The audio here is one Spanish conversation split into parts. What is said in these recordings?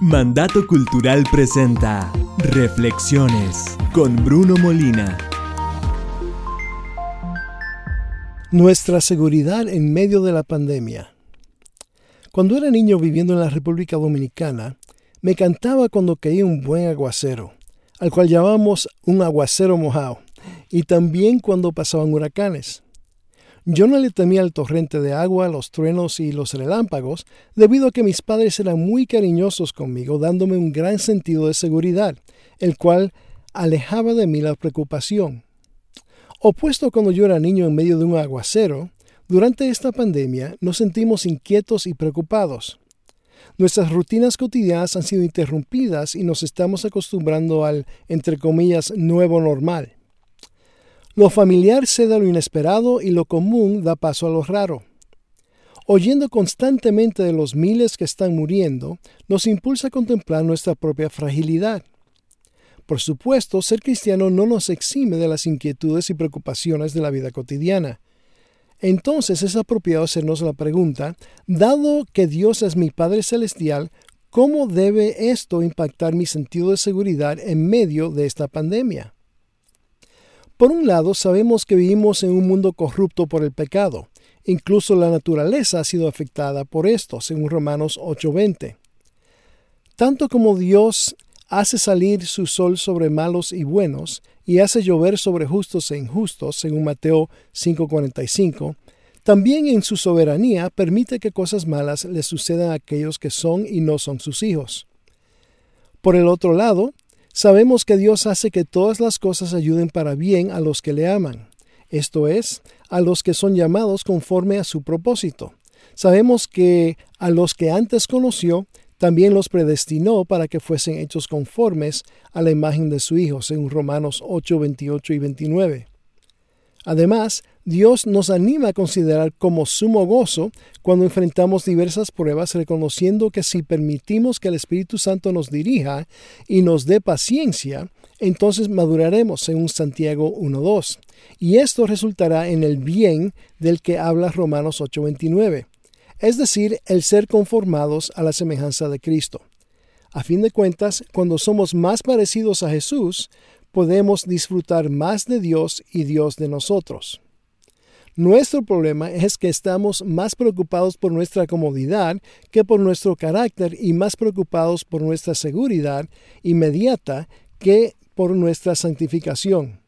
Mandato Cultural presenta Reflexiones con Bruno Molina. Nuestra seguridad en medio de la pandemia. Cuando era niño viviendo en la República Dominicana, me cantaba cuando caía un buen aguacero, al cual llamamos un aguacero mojado, y también cuando pasaban huracanes. Yo no le temía al torrente de agua, los truenos y los relámpagos, debido a que mis padres eran muy cariñosos conmigo, dándome un gran sentido de seguridad, el cual alejaba de mí la preocupación. Opuesto cuando yo era niño en medio de un aguacero, durante esta pandemia nos sentimos inquietos y preocupados. Nuestras rutinas cotidianas han sido interrumpidas y nos estamos acostumbrando al, entre comillas, nuevo normal. Lo familiar cede a lo inesperado y lo común da paso a lo raro. Oyendo constantemente de los miles que están muriendo, nos impulsa a contemplar nuestra propia fragilidad. Por supuesto, ser cristiano no nos exime de las inquietudes y preocupaciones de la vida cotidiana. Entonces es apropiado hacernos la pregunta, dado que Dios es mi Padre Celestial, ¿cómo debe esto impactar mi sentido de seguridad en medio de esta pandemia? Por un lado, sabemos que vivimos en un mundo corrupto por el pecado. Incluso la naturaleza ha sido afectada por esto, según Romanos 8:20. Tanto como Dios hace salir su sol sobre malos y buenos, y hace llover sobre justos e injustos, según Mateo 5:45, también en su soberanía permite que cosas malas le sucedan a aquellos que son y no son sus hijos. Por el otro lado, Sabemos que Dios hace que todas las cosas ayuden para bien a los que le aman, esto es, a los que son llamados conforme a su propósito. Sabemos que a los que antes conoció, también los predestinó para que fuesen hechos conformes a la imagen de su Hijo, según Romanos 8, 28 y 29. Además, Dios nos anima a considerar como sumo gozo cuando enfrentamos diversas pruebas, reconociendo que si permitimos que el Espíritu Santo nos dirija y nos dé paciencia, entonces maduraremos según Santiago 1.2. Y esto resultará en el bien del que habla Romanos 8.29, es decir, el ser conformados a la semejanza de Cristo. A fin de cuentas, cuando somos más parecidos a Jesús, podemos disfrutar más de Dios y Dios de nosotros. Nuestro problema es que estamos más preocupados por nuestra comodidad que por nuestro carácter y más preocupados por nuestra seguridad inmediata que por nuestra santificación.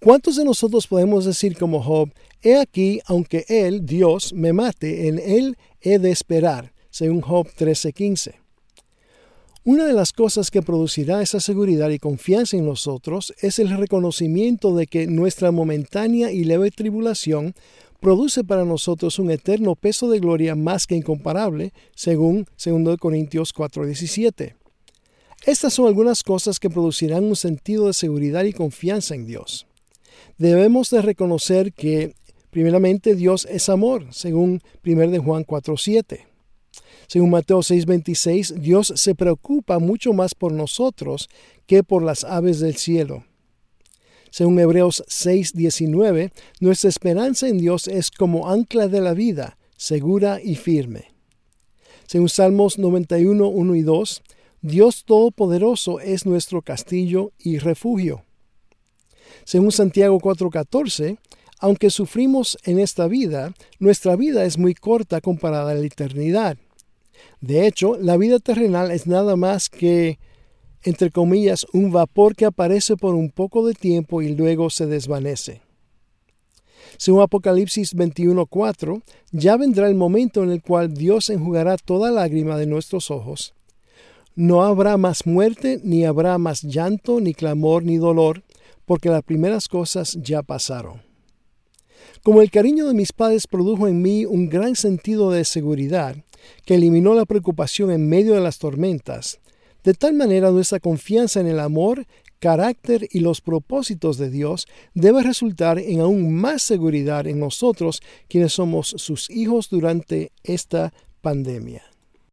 ¿Cuántos de nosotros podemos decir como Job, He aquí, aunque Él, Dios, me mate, en Él he de esperar, según Job 13:15? Una de las cosas que producirá esa seguridad y confianza en nosotros es el reconocimiento de que nuestra momentánea y leve tribulación produce para nosotros un eterno peso de gloria más que incomparable, según 2 Corintios 4:17. Estas son algunas cosas que producirán un sentido de seguridad y confianza en Dios. Debemos de reconocer que, primeramente, Dios es amor, según 1 Juan 4:7. Según Mateo 6:26, Dios se preocupa mucho más por nosotros que por las aves del cielo. Según Hebreos 6:19, nuestra esperanza en Dios es como ancla de la vida, segura y firme. Según Salmos 91, 1 y 2, Dios Todopoderoso es nuestro castillo y refugio. Según Santiago 4:14, aunque sufrimos en esta vida, nuestra vida es muy corta comparada a la eternidad. De hecho, la vida terrenal es nada más que, entre comillas, un vapor que aparece por un poco de tiempo y luego se desvanece. Según Apocalipsis 21:4, ya vendrá el momento en el cual Dios enjugará toda lágrima de nuestros ojos. No habrá más muerte, ni habrá más llanto, ni clamor, ni dolor, porque las primeras cosas ya pasaron. Como el cariño de mis padres produjo en mí un gran sentido de seguridad, que eliminó la preocupación en medio de las tormentas, de tal manera nuestra confianza en el amor, carácter y los propósitos de Dios debe resultar en aún más seguridad en nosotros quienes somos sus hijos durante esta pandemia.